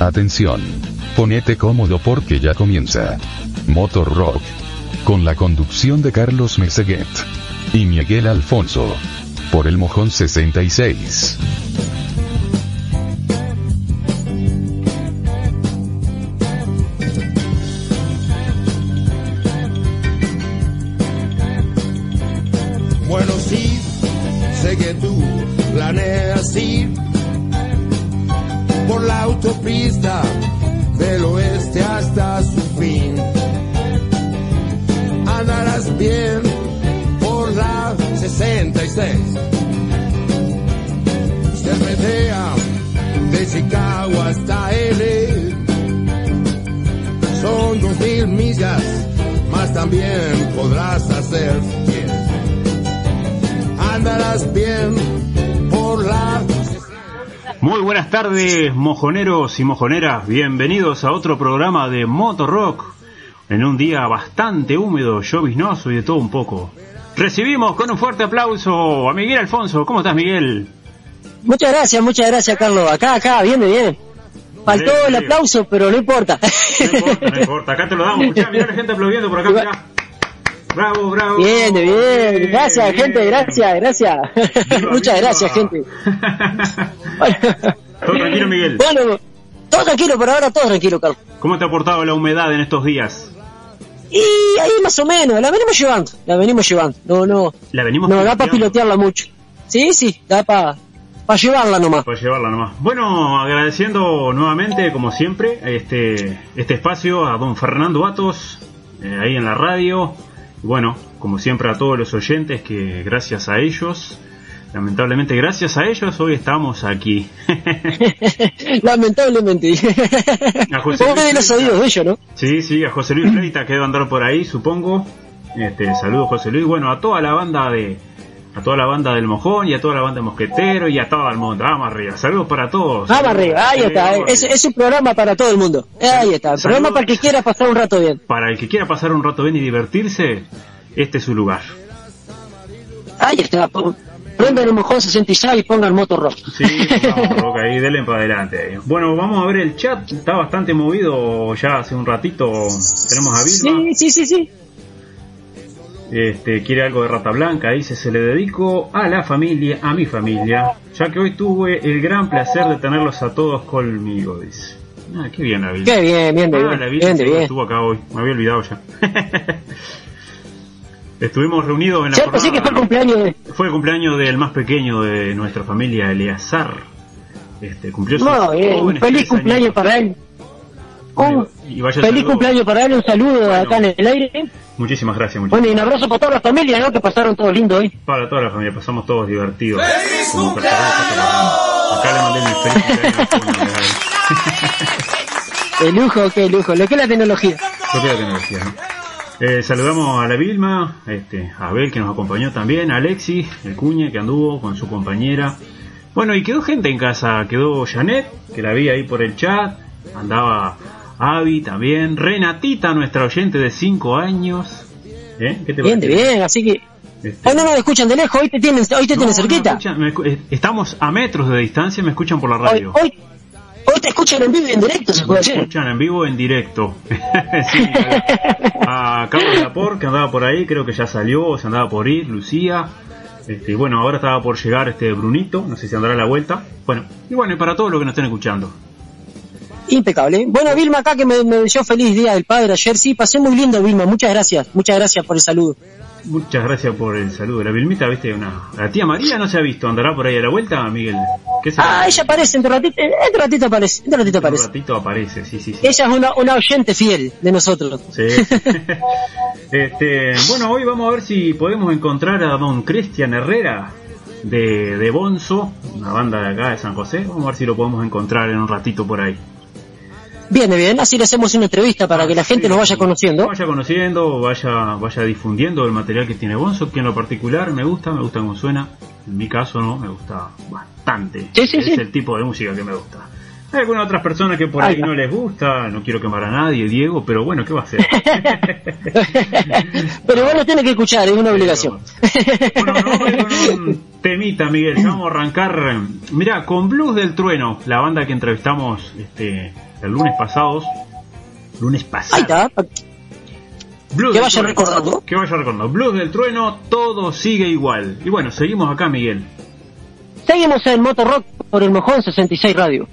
Atención. Ponete cómodo porque ya comienza. Motor Rock. Con la conducción de Carlos Meseguet. Y Miguel Alfonso. Por el Mojón 66. Buenas tardes, mojoneros y mojoneras. Bienvenidos a otro programa de Motor Rock. En un día bastante húmedo, lloviznoso y de todo un poco. Recibimos con un fuerte aplauso a Miguel Alfonso. ¿Cómo estás, Miguel? Muchas gracias, muchas gracias, Carlos. Acá, acá, viene, viene. Faltó Bien, el bien. aplauso, pero no importa. No importa, no importa. Acá te lo damos. Escuchá, mirá la gente aplaudiendo por acá. Mirá. Bravo, bravo. Bien, bien. Gracias, Bien. gente, gracias, gracias. Viva, Muchas viva. gracias, gente. Todo tranquilo, Miguel. Bueno, todo tranquilo, por ahora todo tranquilo, Carlos. ¿Cómo te ha portado la humedad en estos días? Y ahí más o menos, la venimos llevando, la venimos llevando. No, no, La venimos no da para pilotearla mucho. Sí, sí, da para pa llevarla nomás. Para llevarla nomás. Bueno, agradeciendo nuevamente, como siempre, este, este espacio a don Fernando Atos, eh, ahí en la radio. Y bueno, como siempre a todos los oyentes, que gracias a ellos, lamentablemente gracias a ellos, hoy estamos aquí. Lamentablemente. A José Luis los oídos de ellos, ¿no? sí, sí, a José Luis Fleita que debe andar por ahí, supongo. Este, saludos José Luis. Bueno, a toda la banda de... A toda la banda del Mojón y a toda la banda de Mosquetero y a todo el mundo. Vamos arriba. Saludos para todos. Vamos arriba, ahí está. es un programa para todo el mundo. Ahí está. Saludos. Programa para el que quiera pasar un rato bien. para el que quiera pasar un rato bien y divertirse, este es su lugar. Ahí está. Prendan el mojón 66 y pongan motor rock. Sí, vamos, Roca, ahí denle para adelante. ahí. Bueno, vamos a ver el chat, está bastante movido ya hace un ratito. Tenemos a Vilma, Sí, sí, sí, sí. este, quiere algo de Rata Blanca, dice, se le dedico a la familia, a mi familia, ya que hoy tuve el gran placer de tenerlos a todos conmigo, dice. Ah, qué bien la Vilma. Qué bien, bien, de Ah, bien. la Vilma Bien, bien. estuvo acá hoy, me había olvidado ya. Estuvimos reunidos en la Cierto, sí que fue el cumpleaños de... Fue el cumpleaños del más pequeño de nuestra familia, Eleazar. Este, cumplió sus No, bien, un feliz cumpleaños para él. Un Y vaya feliz saludo. cumpleaños para él, un saludo Bueno. acá en el aire. Muchísimas gracias, Bueno, muchísimas y un abrazo para toda la familia, ¿no? Que pasaron todo lindo hoy. Para toda la familia, pasamos todos divertidos. Como perseguidos, Acá le mandé mi feliz cumpleaños. Qué lujo, qué lujo. Lo que es la tecnología. Lo que la tecnología, ¿no? Eh, saludamos a la Vilma, este, a Abel que nos acompañó también, a Alexis, el cuñe que anduvo con su compañera. Bueno, y quedó gente en casa, quedó Janet, que la vi ahí por el chat, andaba Avi también, Renatita, nuestra oyente de 5 años. ¿Eh? ¿Qué te Bien, bien. Así que... Este, Hoy no nos escuchan de lejos, hoy te tienen, hoy te no, tienen no, cerquita. escuchan, me escu- estamos a metros de distancia, me escuchan por la radio. hoy, hoy te escuchan en vivo y en directo, se puede decir. escuchan en vivo, en directo. sí, a Carlos Lapor, que andaba por ahí, creo que ya salió, o se andaba por ir, Lucía. Este, bueno, ahora estaba por llegar este Brunito, no sé si andará a la vuelta. Bueno, y bueno, y para todos los que nos estén escuchando. Impecable. Bueno, Vilma acá que me, me deseó feliz día del padre ayer. Sí, pasé muy lindo, Vilma. Muchas gracias. Muchas gracias por el saludo. Muchas gracias por el saludo. La Vilmita, viste, una. La tía María no se ha visto, andará por ahí a la vuelta, Miguel. ¿Qué será? Ah, ella aparece, entre ratito, entre ratito aparece, entre ratito En un aparece. ratito aparece, sí, sí, sí. Ella es una, una oyente fiel de nosotros. Sí. este, bueno, hoy vamos a ver si podemos encontrar a don Cristian Herrera de, de Bonzo, una banda de acá de San José. Vamos a ver si lo podemos encontrar en un ratito por ahí. Viene bien, así le hacemos una entrevista para que la gente nos vaya conociendo. Vaya conociendo, vaya, vaya difundiendo el material que tiene Bonzo, que en lo particular me gusta, me gusta cómo suena. En mi caso no, me gusta bastante. Sí, sí, es sí. el tipo de música que me gusta. Hay algunas otras personas que por ahí no les gusta, no quiero quemar a nadie, Diego, pero bueno, ¿qué va a hacer? pero bueno, tiene que escuchar, es una obligación. bueno, no, con un temita, Miguel, vamos a arrancar, mira, con Blues del Trueno, la banda que entrevistamos este el lunes pasados, lunes pasado. Ahí está. Blues que vaya recordando. Que vaya recordando. Blues del Trueno, todo sigue igual. Y bueno, seguimos acá, Miguel. Seguimos en Motor Rock por el Mojón 66 Radio.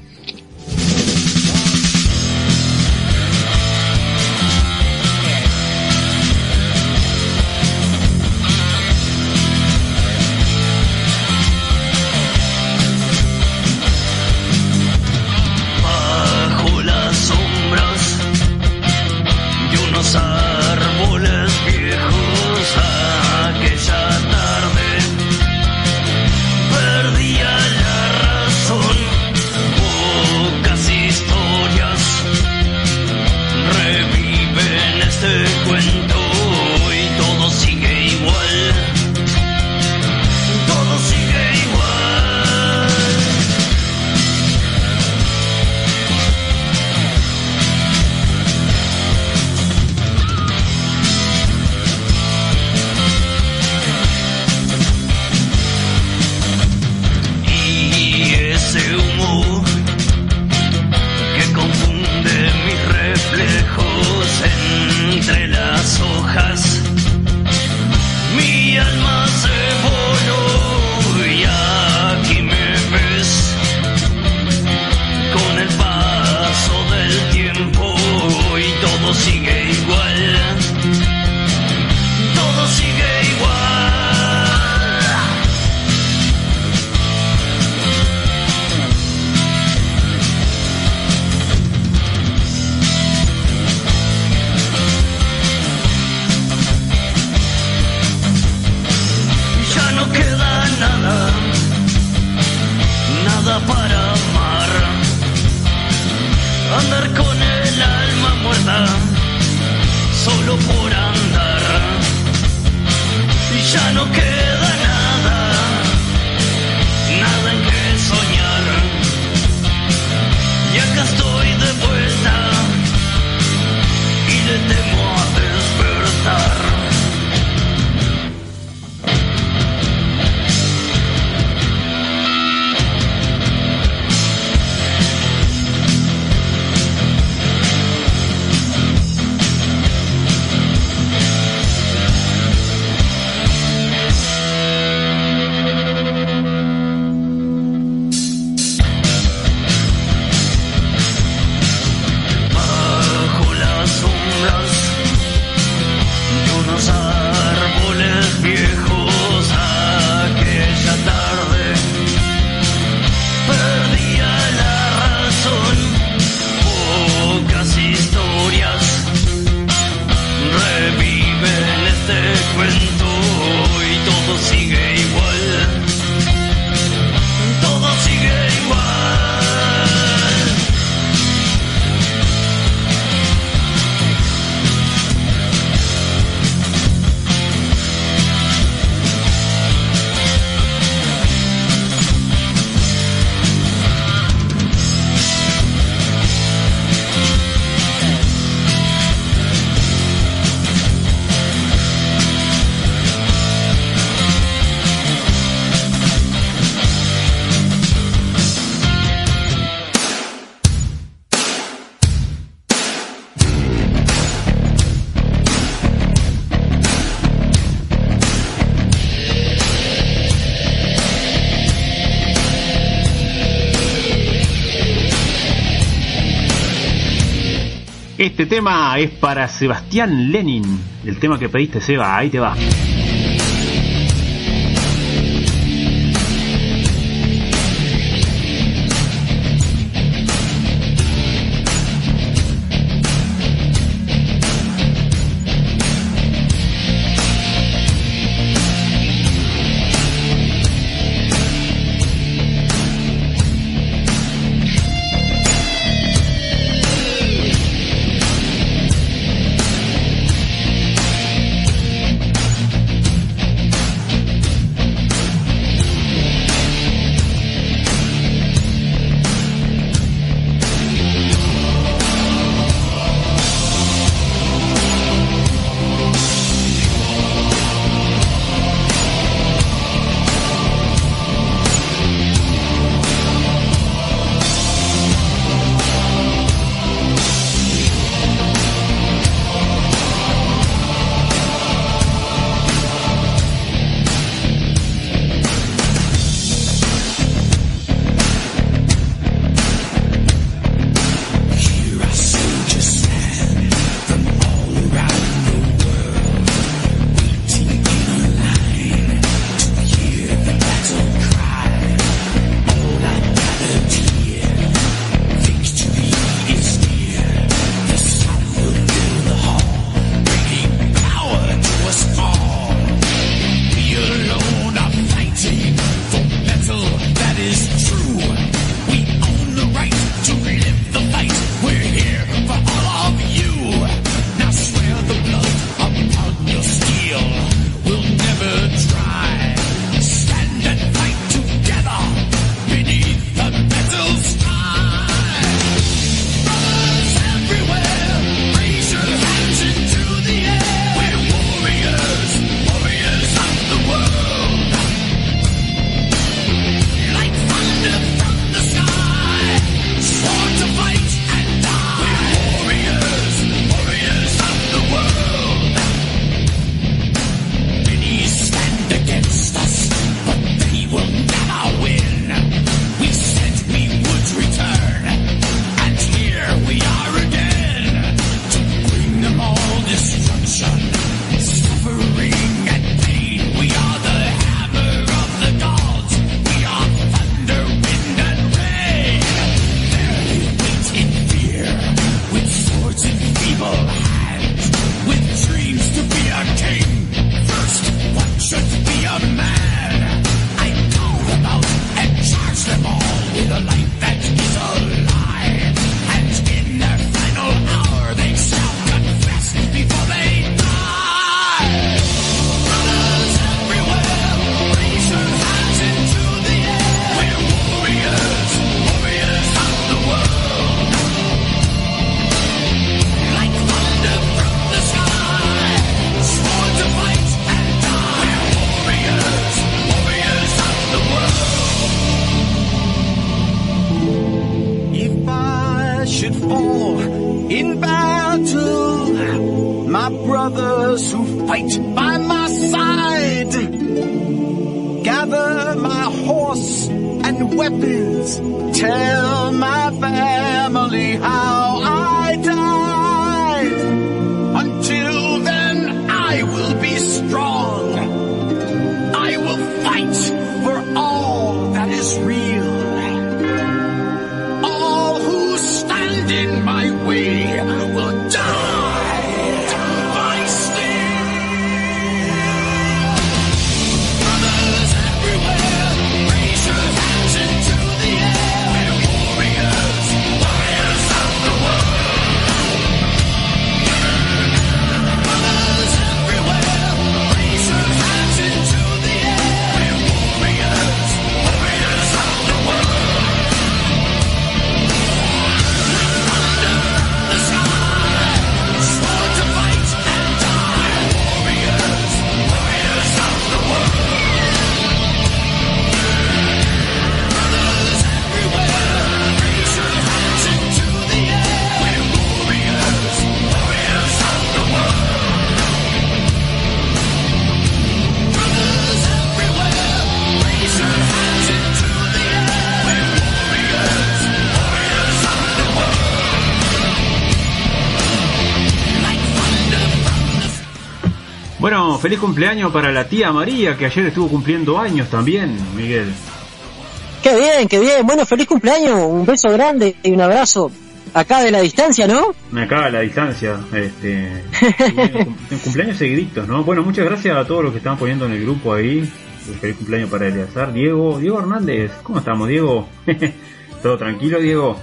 Es para Sebastián Lenin, el tema que pediste Seba, ahí te va. Bueno, feliz cumpleaños para la tía María, que ayer estuvo cumpliendo años también, Miguel. Qué bien, qué bien. Bueno, feliz cumpleaños. Un beso grande y un abrazo. Acá de la distancia, ¿no? Me acaba la distancia. Este, cum- cumpleaños seguiditos, ¿no? Bueno, muchas gracias a todos los que están poniendo en el grupo ahí. Feliz cumpleaños para Eleazar. Diego, Diego Hernández, ¿cómo estamos, Diego? ¿Todo tranquilo, Diego?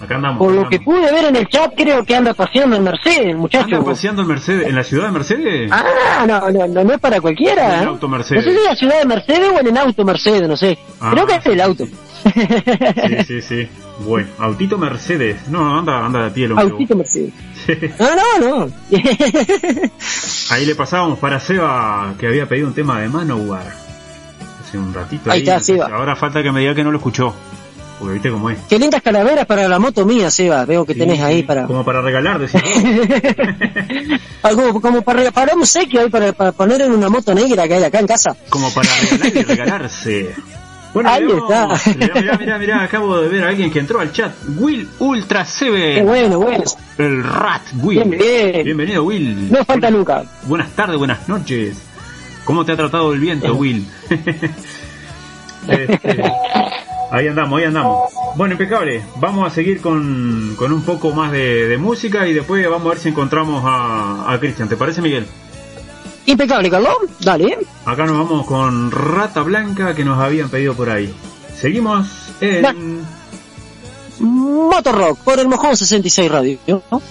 Acá andamos. Por lo que pude ver en el chat, creo que anda paseando en Mercedes, muchacho. ¿Anda paseando en Mercedes, en la ciudad de Mercedes? Ah, no, no, no, no es para cualquiera. En el ¿eh? auto Mercedes. No sé si en la ciudad de Mercedes o en el auto Mercedes, no sé. Ah. Creo que es el auto. Sí, sí, sí. Bueno, autito Mercedes. No, anda, anda de pie el hombre. Autito Mercedes. No, no, no. Ahí le pasábamos para Seba que había pedido un tema de Manowar. Hace un ratito. Ahí está, Seba. Ahora falta que me diga que no lo escuchó. Porque viste cómo es. Qué lindas calaveras para la moto mía, Seba. Veo que Sí, tenés ahí para... Como para regalar, decís vos. Algo como para, para un obsequio ahí, para, para poner en una moto negra que hay acá en casa. Como para regalar y regalarse. Bueno, Ahí está. Mirá, mirá, mirá, mirá, acabo de ver a alguien que entró al chat. Will Ultra Qué 7. bueno, bueno. El Rat, Will. Bien, bien. Bienvenido, Will. No falta nunca. Buenas tardes, buenas noches. ¿Cómo te ha tratado el viento. Will? Este, ahí andamos, ahí andamos. Bueno, impecable. Vamos a seguir con, con un poco más de, de música y después vamos a ver si encontramos a, a Cristian. ¿Te parece, Miguel? Impecable, Carlos. Dale. Acá nos vamos con Rata Blanca que nos habían pedido por ahí. Seguimos en... Motor Rock por el Mojón 66 Radio. ¿no?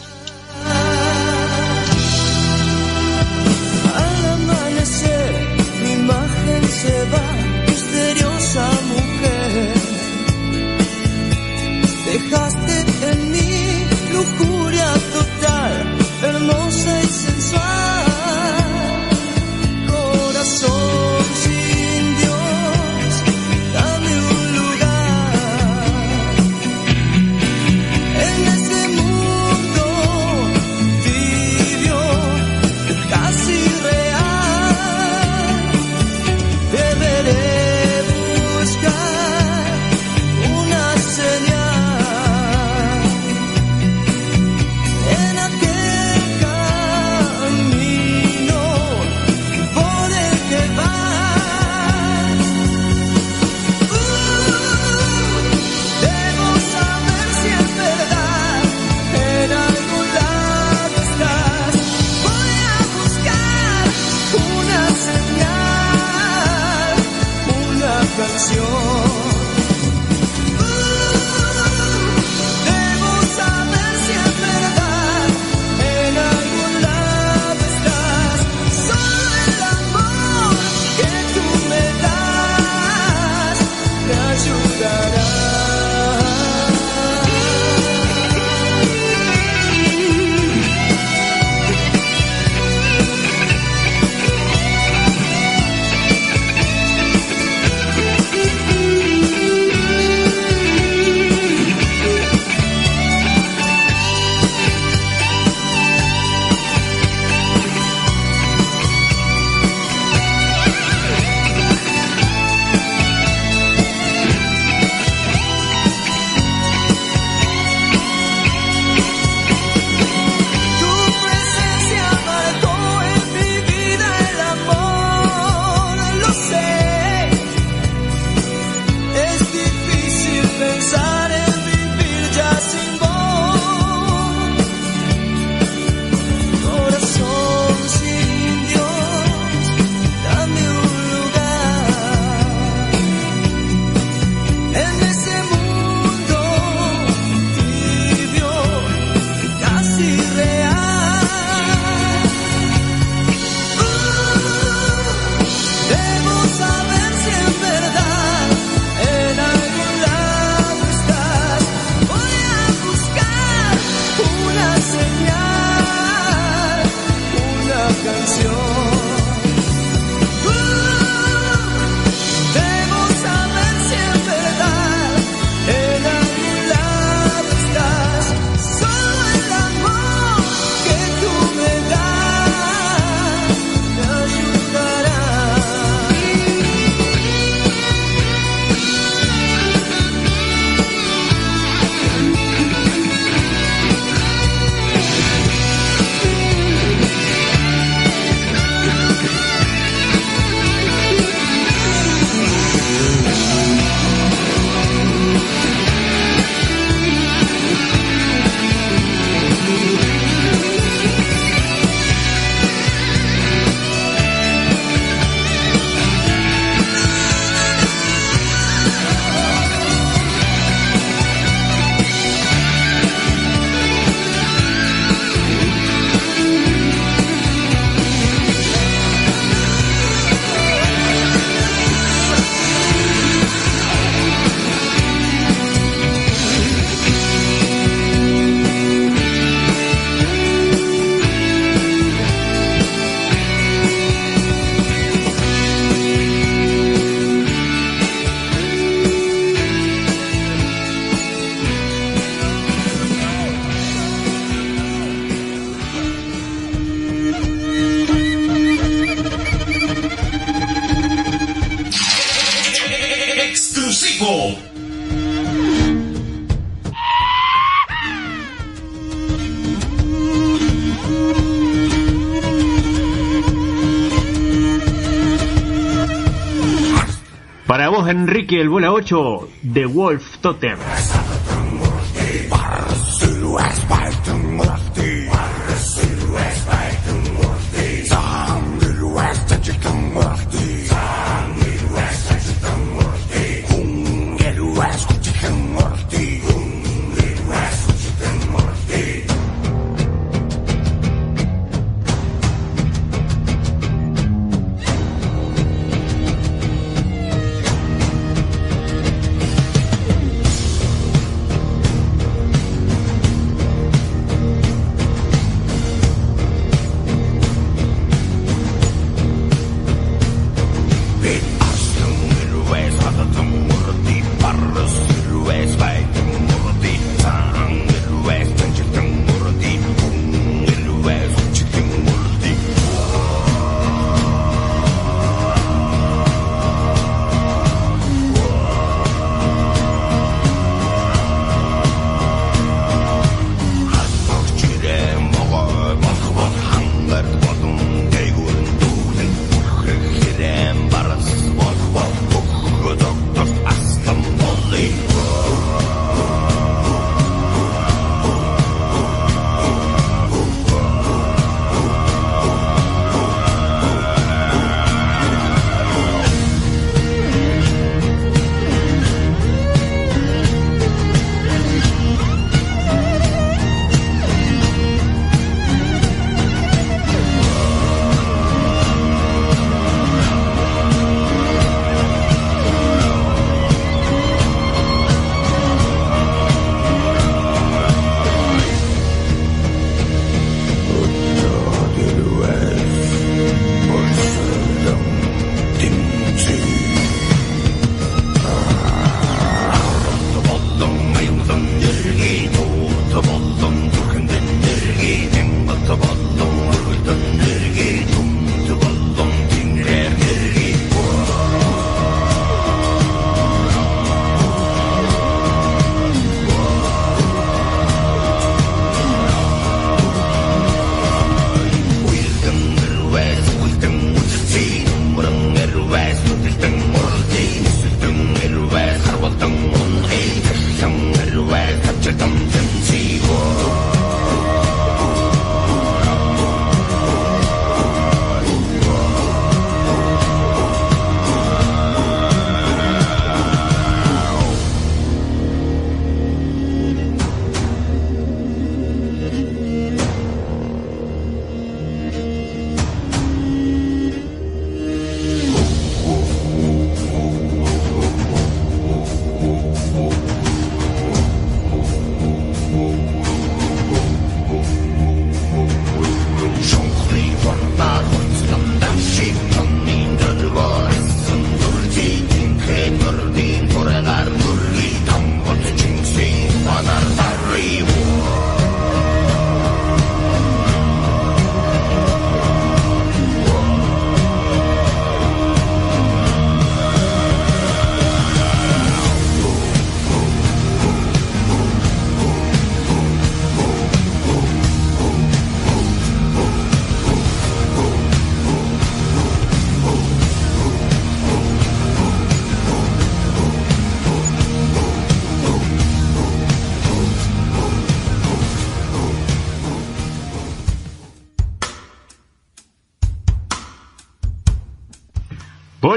8 de Wolf Totem.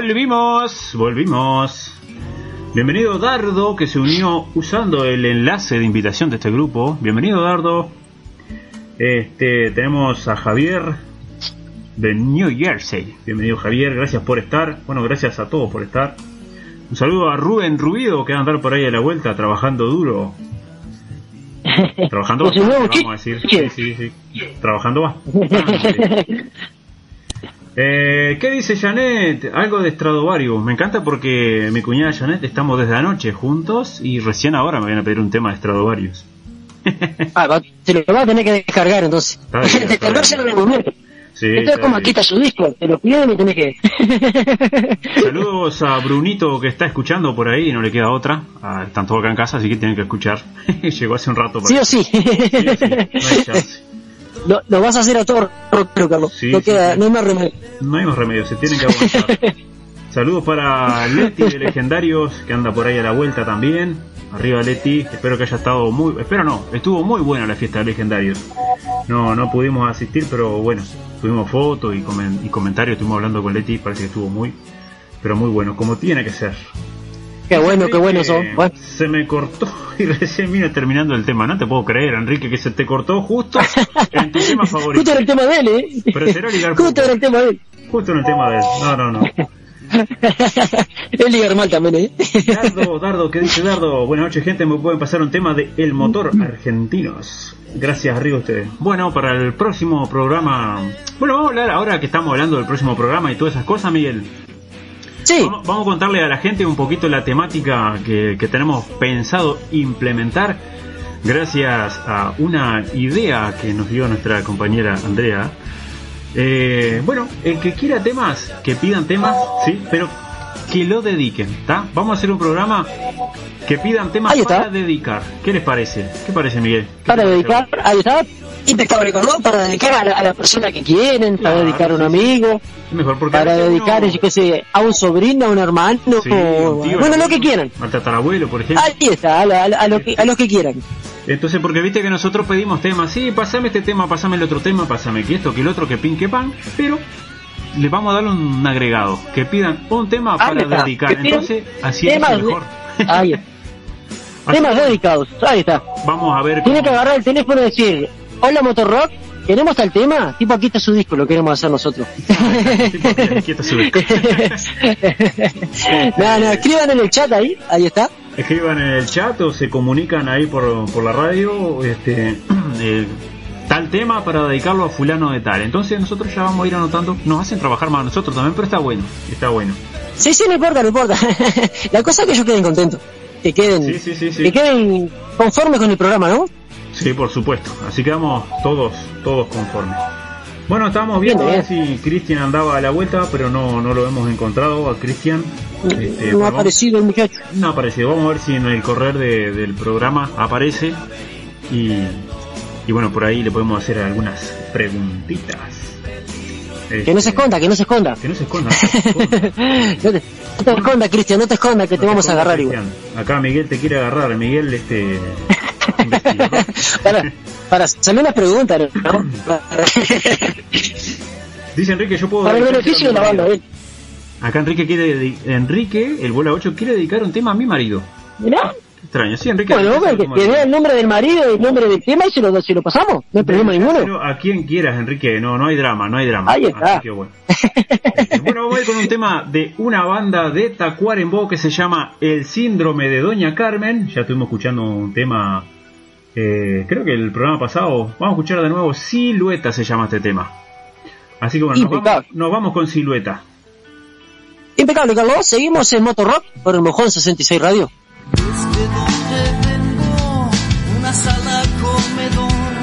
Volvimos, volvimos. Bienvenido Dardo, que se unió usando el enlace de invitación de este grupo. Bienvenido Dardo. Este, tenemos a Javier de New Jersey. Bienvenido Javier, gracias por estar. Bueno, gracias a todos por estar. Un saludo a Rubén Rubido, que va a andar por ahí a la vuelta trabajando duro. Trabajando nuevo bastante, vamos a decir. Sí, sí, sí. Trabajando bastante. Eh, ¿Qué dice Janet? Algo de Stradivarius. Me encanta porque mi cuñada Janet estamos desde anoche juntos y recién ahora me vienen a pedir un tema de Stradivarius. Ah, va- se lo va a tener que descargar entonces. Descargárselo en el momento. Sí, Entonces, está como su disco, te lo pide y me tenés que. Saludos a Brunito que está escuchando por ahí y no le queda otra. Ah, están todos acá en casa, así que tienen que escuchar. Llegó hace un rato. para- sí o sí. Sí, sí, no hay chance. Lo, lo vas a hacer a todo rockero, Carlos. Sí, no, sí, queda, sí. no hay más remedio. No hay más remedio, se tienen que aguantar. Saludos para Leti de Legendarios, que anda por ahí a la vuelta también. Arriba Leti, espero que haya estado muy... Espero no, estuvo muy buena la fiesta de Legendarios. No, no pudimos asistir, pero bueno, tuvimos fotos y, comen- y comentarios, estuvimos hablando con Leti, parece que estuvo muy... Pero muy bueno, como tiene que ser. Qué bueno, qué bueno eso. Bueno, Se me cortó y recién vino terminando el tema. No te puedo creer, Enrique, que se te cortó justo en tu tema favorito. justo era el tema de él, ¿eh? Pero será Justo era el tema de él. Justo en el tema de él. No, no, no. es ligar mal también, ¿eh? Dardo, Dardo, ¿qué dice Dardo? Buenas noches, gente. Me pueden pasar un tema de El Motor Argentinos. Gracias, arriba ustedes. Bueno, para el próximo programa. Bueno, vamos a hablar ahora que estamos hablando del próximo programa y todas esas cosas, Miguel. Sí, Vamos, vamos a contarle a la gente un poquito la temática que, que tenemos pensado implementar gracias a una idea que nos dio nuestra compañera Andrea. Eh, bueno, el que quiera temas, que pidan temas, sí, pero que lo dediquen, ¿está? Vamos a hacer un programa que pidan temas para dedicar. ¿Qué les parece? ¿Qué parece, Miguel? ¿Qué para dedicar, ahí está, impecable con ¿no? para dedicar a la, a la persona que quieren, para Claro, dedicar a un amigo, mejor porque para dedicar, uno- yo qué sé, a un sobrino, a un hermano, Sí, o- un tío, bueno, lo que quieran. Al tatarabuelo, por ejemplo. Ahí está, a, la- a lo que, a los que quieran. Entonces, porque viste que nosotros pedimos temas, sí, pasame este tema, pasame el otro tema, pasame que esto, que el otro, que pin, que pan, pero le vamos a darle un agregado, que pidan un tema para está, dedicar. Entonces, así es mejor. Ahí Temas dedicados, ahí está. Vamos a ver. Tiene que agarrar el teléfono y decir, hola Motorrock, ¿queremos tal tema? Tipo, aquí está su disco, lo queremos hacer nosotros. Aquí está su disco. no, no, escriban en el chat ahí, ahí está. Escriban en el chat o se comunican ahí por, por la radio, este, eh, tal tema para dedicarlo a fulano de tal. Entonces nosotros ya vamos a ir anotando, nos hacen trabajar más a nosotros también, pero está bueno, está bueno. Sí, sí, no importa, no importa. La cosa es que ellos queden contentos. Que queden, Sí, sí, sí, sí. que queden conformes con el programa, ¿no? Sí, por supuesto. Así quedamos todos, todos conformes. Bueno, estábamos viendo a ver si Cristian andaba a la vuelta, pero no, no lo hemos encontrado a Cristian. Este, no ha aparecido el muchacho. No ha aparecido. Vamos a ver si en el correr de- del programa aparece. Y, y bueno, por ahí le podemos hacer algunas preguntitas. Que no se Este, esconda, que no se esconda. Que no se esconda. no te, no te esconda, Cristian, no te esconda, que No te vamos a agarrar igual. Acá Miguel te quiere agarrar. Miguel, este. Para, para hacerle una pregunta, ¿no? Dice Enrique, yo puedo. para el beneficio de la banda. ¿eh? Acá Enrique quiere Enrique, el bola 8 quiere dedicar un tema a mi marido. Mirá. Qué extraño. Sí, Enrique. Bueno, que, que marido. vea el nombre del marido y el nombre del tema y se lo, se lo pasamos. No hay problema ninguno. A quien quieras, Enrique. No, no hay drama, no hay drama. Ahí está. Así que bueno. Este, bueno, ir con un tema de una banda de Tacuarembó que se llama El Síndrome de Doña Carmen. Ya estuvimos escuchando un tema, eh, creo que el programa pasado. Vamos a escuchar de nuevo Silueta se llama este tema. Así que bueno, nos vamos, nos vamos con Silueta. Impecable, Carlos. Seguimos en Motorrock por el Mojón 66 Radio. Desde donde vengo, una sala comedor,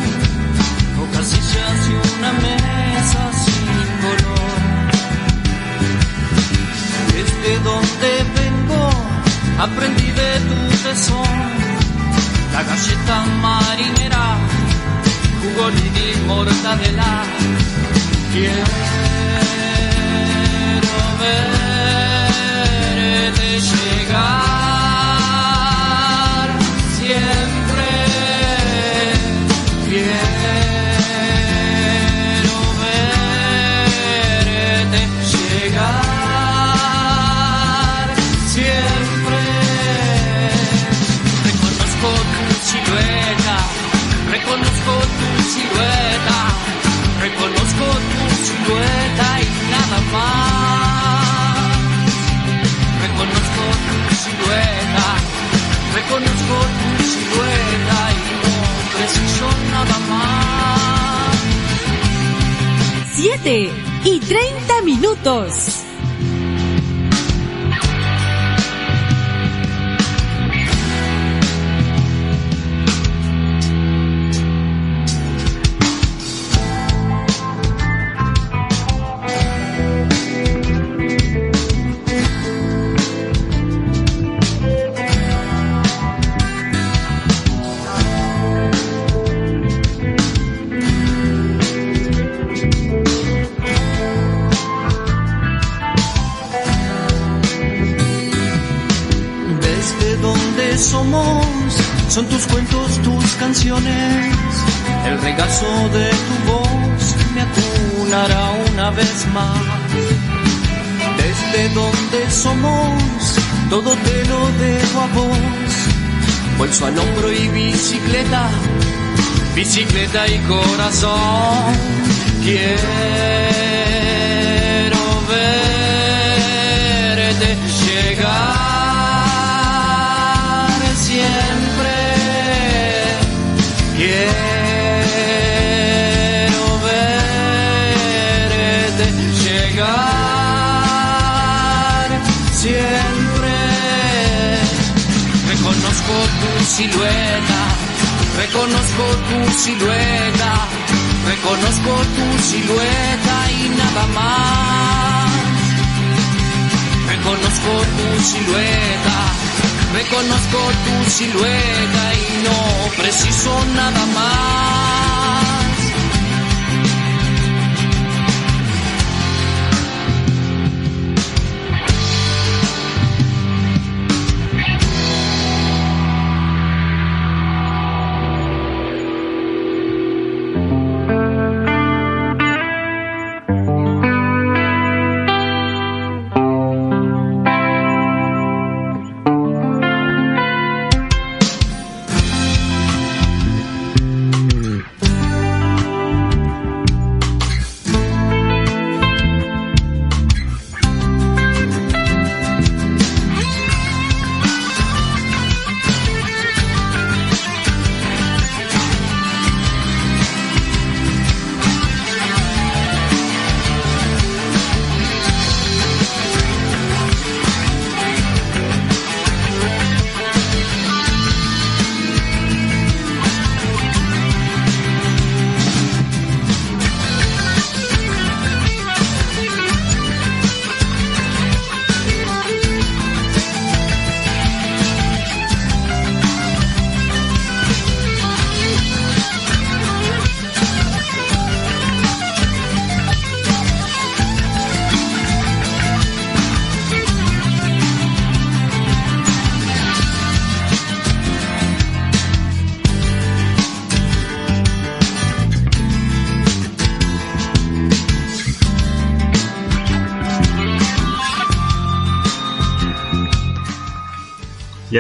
pocas sillas y una mesa sin color. Desde donde vengo, aprendí de tu la galleta marinera, jugolín y mortadela. Quiero verte llegar Reconozco tu silueta, reconozco tu silueta y no preciso nada más. 7 y 30 minutos. A vos. Bolso al hombro y bicicleta, bicicleta y corazón. Quiero silueta, reconozco tu silueta, reconozco tu silueta y nada más. Reconozco tu silueta, reconozco tu silueta y no preciso nada más.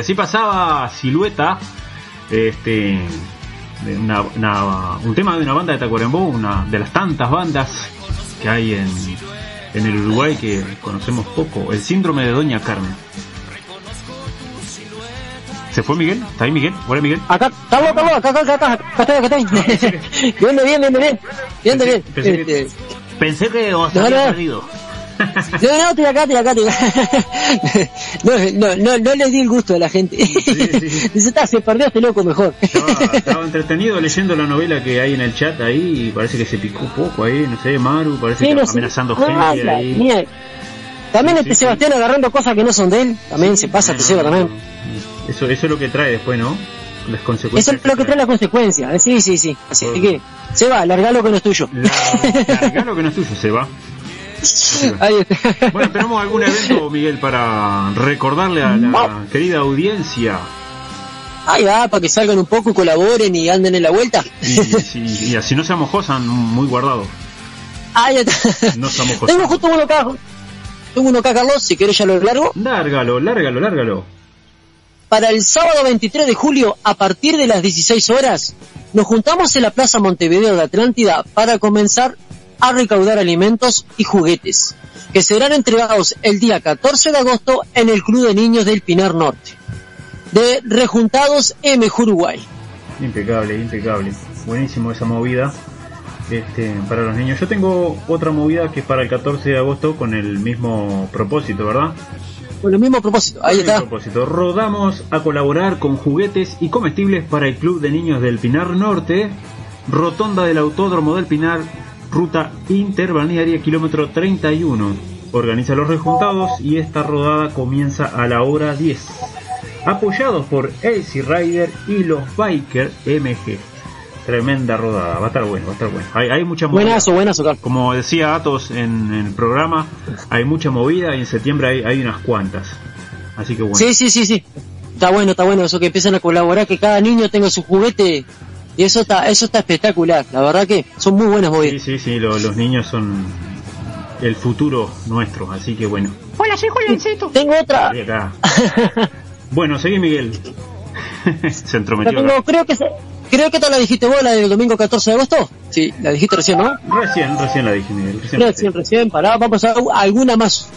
Así pasaba Silueta, este, una- una- un tema de una banda de Tacuarembó, una de las tantas bandas que hay en, en el Uruguay que conocemos poco, el síndrome de Doña Carmen. ¿Se fue Miguel? ¿Está ahí Miguel? ¿Hola Miguel? Acá, Carlos, Carlos, acá, acá, acá, acá, estoy, acá estoy. Bien, bien, bien, bien, bien. Bien, bien. Pensé que- Este, Pensé que os No, había perdido. No, no, estoy acá, estoy acá, estoy acá. No, no, no, no le di el gusto a la gente. Dice, está, se perdió este loco mejor. Estaba, estaba entretenido leyendo la novela que hay en el chat ahí y parece que se picó un poco ahí, no sé, Maru, parece Sí, que no amenazando No, gente la ahí. mía. También Sí, este sí, Sebastián agarrando cosas que no son de él. También se pasa, te Seba no, también. Eso, eso es lo que trae después, ¿no? Las Eso consecuencias. es lo que trae las consecuencias. Sí, sí, sí. Así que, Seba, larga lo que no es tuyo. La, largá lo que no es tuyo, se va. Ahí está. Bueno, tenemos algún evento, Miguel, para recordarle a la querida audiencia. Ahí va, para que salgan un poco colaboren y anden en la vuelta. Y, y- y así no seamos Josan muy guardados. Ahí está. No Tengo Josan. justo uno acá. Tengo uno acá, Carlos, si querés ya lo largo. Lárgalo, lárgalo, lárgalo. Para el sábado 23 de julio, a partir de las 16 horas, nos juntamos en la Plaza Montevideo de Atlántida para comenzar a recaudar alimentos y juguetes, que serán entregados el día 14 de agosto en el Club de Niños del Pinar Norte, de Rejuntados M. Uruguay. Impecable, impecable. Buenísimo esa movida. Este, para los niños. Yo tengo otra movida que es para el 14 de agosto con el mismo propósito, ¿verdad? Con el mismo propósito, ahí está. propósito. Rodamos a colaborar con juguetes y comestibles para el Club de Niños del Pinar Norte, Rotonda del Autódromo del Pinar, ruta interbalnearia kilómetro 31. Organiza los rejuntados y esta rodada comienza a la hora 10. Apoyados por AC Rider y los Biker MG. Tremenda rodada, va a estar bueno, va a estar bueno. Hay, hay mucha movida. Buenazo, buenazo, Carlos. Como decía Atos en, en el programa, hay mucha movida y en septiembre hay, hay unas cuantas. Así que bueno. Sí, sí, sí, sí. Está bueno, está bueno eso que empiezan a colaborar, que cada niño tenga su juguete. Y eso está, eso está espectacular. La verdad que son muy buenas Sí, movidas. sí, sí, lo- los niños son el futuro nuestro, así que bueno. Hola, soy Juliancito. Tengo otra. Bueno, seguí Miguel. Se entrometió. tengo, creo que se- creo que te la dijiste vos, la del domingo 14 de agosto. Sí, la dijiste recién, ¿no? Recién, recién la dije Miguel. Recién, Recién, recién, pará, vamos a alguna más.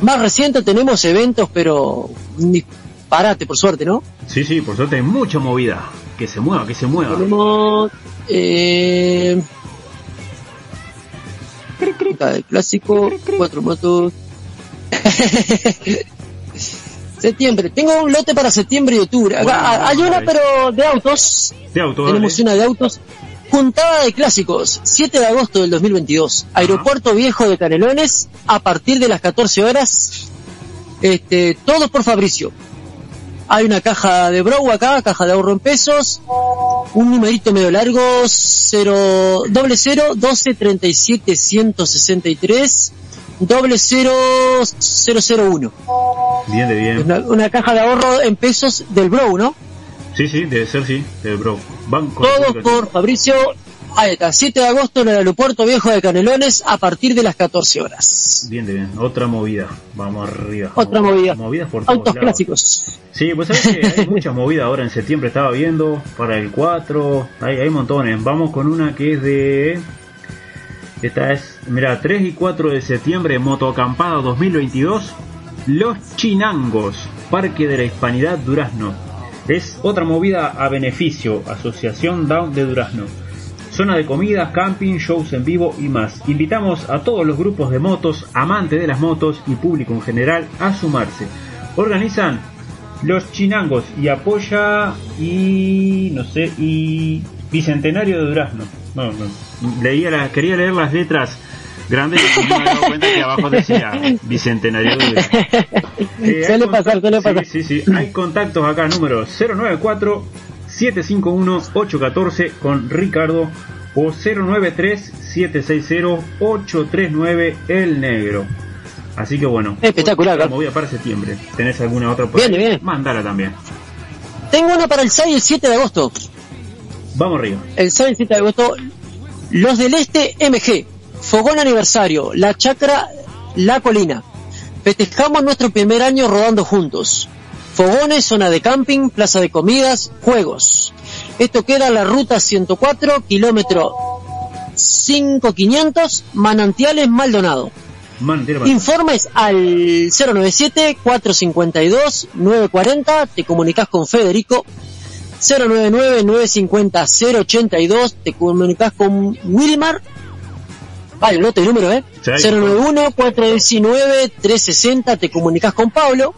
Más reciente tenemos eventos, pero ni parate, por suerte, ¿no? Sí, sí, por suerte hay mucha movida. Que se mueva, que se mueva. Tenemos eh, el clásico, cuatro motos. septiembre, tengo un lote para septiembre y octubre. Acá, Bueno, hay una, pero de autos. De auto, Tenemos dale. una de autos. Juntada de clásicos, 7 de agosto del 2022. Aeropuerto Viejo de Canelones, a partir de las 14 horas. Este, todos por Fabricio. Hay una caja de Brow acá, caja de ahorro en pesos. Un numerito medio largo, 0, doble 0, 12, 37, 163, doble 0, 001. Bien, de bien. Una, una caja de ahorro en pesos del Brow, ¿no? Sí, sí, debe ser, sí, del bro. Banco por Fabricio. Ahí está, 7 de agosto en el aeropuerto viejo de Canelones a partir de las 14 horas. Bien, bien. Otra movida. Vamos arriba. Otra Mo- movida. Movidas por Autos lados. clásicos. Sí, pues sabes que hay muchas movidas ahora en septiembre, estaba viendo, para el 4, hay, hay montones. Vamos con una que es de... Esta es, mira, 3 y 4 de septiembre, Motoacampada 2022, Los Chinangos, Parque de la Hispanidad Durazno. Es otra movida a beneficio, Asociación Down de Durazno. Zona de comidas, camping, shows en vivo y más. Invitamos a todos los grupos de motos, amantes de las motos y público en general a sumarse. Organizan los chinangos y apoya y no sé y bicentenario de Durazno. No, no. Leía la, quería leer las letras grandes y no me he dado cuenta que abajo decía bicentenario de Durazno. Eh, Suele pasar, suele pasar. Sí, sí, sí. Hay contactos acá, número 094 751 814 con Ricardo o 093 760 839 el negro. Así que bueno, Espectacular, Carlos. movida para septiembre. ¿Tenés alguna otra por Bien, ahí? bien. Mándala también. Tengo una para el 6 y el 7 de agosto. Vamos arriba. El 6 y el 7 de agosto. Los del Este MG. Fogón aniversario. La Chacra La Colina. Festejamos nuestro primer año rodando juntos. Fogones, zona de camping, plaza de comidas, juegos. Esto queda la ruta 104, kilómetro 5500, Manantiales Maldonado. Informes al 097-452-940, te comunicas con Federico. 099-950-082, te comunicas con Wilmar. Vale, no te número, ¿eh? Sí. 091-419-360, te comunicas con Pablo.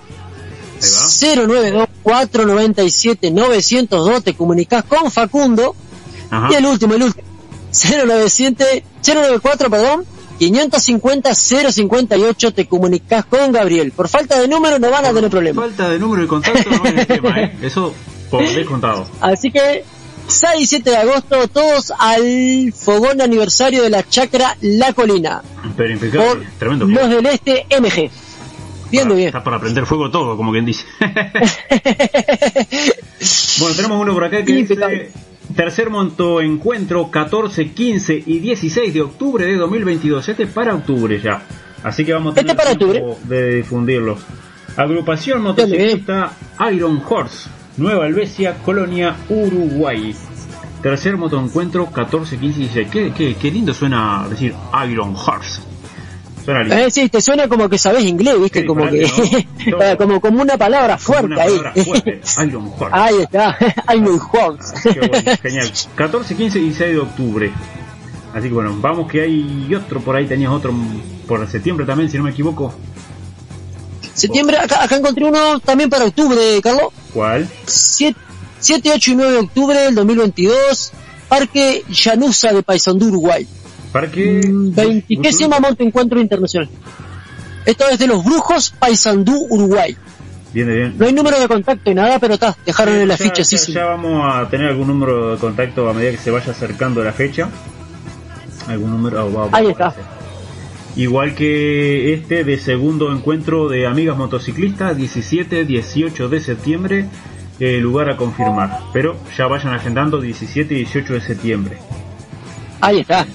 Ahí va. 092-497-902, te comunicas con Facundo. Ajá. Y el último, el último. 097, 094, perdón. 550-058 te comunicas con Gabriel. Por falta de número no van a tener problema. Falta de número de contacto no es tema, ¿eh? Eso por descontado. Así que 6 y 7 de agosto, todos al fogón aniversario de la chacra La Colina. Pero impecable. Tremendo. los del Este MG. Bien de bien. Está para prender fuego todo, como quien dice. bueno, tenemos uno por acá que dice tercer monto encuentro 14, 15 y 16 de octubre de 2022. Este es para octubre ya. Así que vamos a tener Este para tiempo de difundirlo. Agrupación motociclista Iron Horse, Nueva Albesia, Colonia, Uruguay. Tercer motoencuentro 14, 15 y 16. Qué, qué, qué lindo suena decir Iron Horse. Suena lindo. Eh, sí, te suena como que sabes inglés, viste, Sí, como que ¿no? eh, como como una palabra fuerte Una ahí. palabra fuerte, Iron Horse. Ahí está, Iron Horse. Qué bueno, genial. 14, 15 y 16 de octubre. Así que bueno, vamos que hay otro por ahí, tenías otro por septiembre también, si no me equivoco. Septiembre, acá, acá encontré uno también para octubre, Carlos. ¿Cuál? 7, 8 y 9 de octubre del 2022, Parque Llanusa de Paysandú, Uruguay. Parque... 20 Monte Encuentro Internacional. Esto es de los Brujos, Paysandú, Uruguay. Bien, bien. No hay número de contacto y nada, pero está, dejaron en la Ya- ficha, sí, ya, sí. ya vamos a tener algún número de contacto a medida que se vaya acercando la fecha. Algún número. oh, va- va a Ahí está. aparecer. Igual que este de segundo encuentro de amigas motociclistas, 17-18 de septiembre, eh, lugar a confirmar. Pero ya vayan agendando 17 y 18 de septiembre. Ahí está.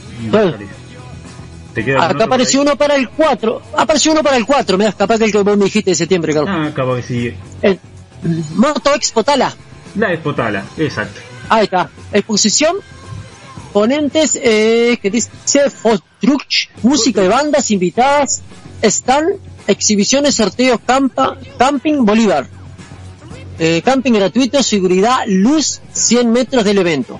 ¿Te queda acá por apareció uno para el 4. Apareció uno para el 4. Mira, capaz que el que vos me dijiste de septiembre, Carlos. Ah, acaba que sigue. El Moto Expo Tala. La Espotala, exacto. Ahí está. Exposición. Ponentes eh, que dice food truck, música de bandas invitadas, stand, exhibiciones, sorteos, campa, camping Bolívar. Eh, camping gratuito, seguridad, luz, 100 metros del evento.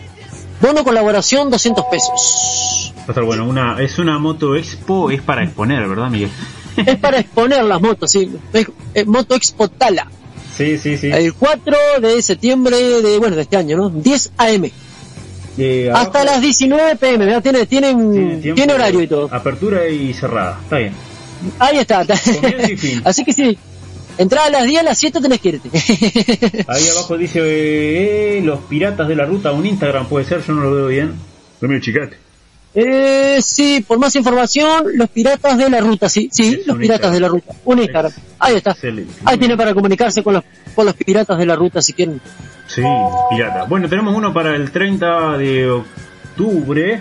Bono colaboración, 200 pesos. Va a estar bueno. Una, es una moto expo, es para exponer, ¿verdad, Miguel? Es para exponer las motos, sí. Es- es Moto Expo Tala. Sí, sí, sí. El 4 de septiembre de, bueno, de este año, ¿no? 10 AM. Eh, Hasta abajo las 19 pm, ¿verdad? Tiene, tienen, tiene horario y todo. Apertura y cerrada. Está bien. Ahí está. Y fin. Así que sí, entrada a las 10, a las 7 tenés que irte. Ahí abajo dice eh, los piratas de la ruta, un Instagram puede ser, yo no lo veo bien. Dame chicate. eh, sí, por más información, los piratas de la ruta, sí, sí, Es los piratas Instagram. de la ruta. Un Instagram. Ahí está. Excelente. Ahí tiene para comunicarse con los, con los piratas de la ruta si quieren. Sí, pirata. Bueno, tenemos uno para el 30 de octubre.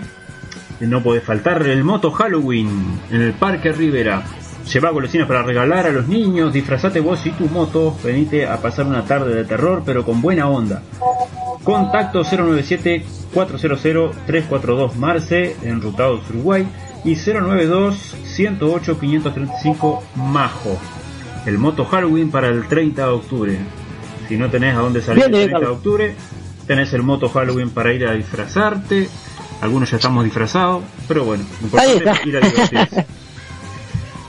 No puede faltar el Moto Halloween en el Parque Rivera. Lleva golosinas para regalar a los niños, disfrazate vos y tu moto, venite a pasar una tarde de terror pero con buena onda. Contacto 097-400-342 Marce, enrutados Uruguay, y 092-108-535 Majo. El Moto Halloween para el 30 de octubre. Si no tenés a dónde salir Bien, el bien, 30 de octubre, tenés el Moto Halloween para ir a disfrazarte. Algunos ya estamos disfrazados, pero bueno, lo Ahí importante está. es ir a divertirse.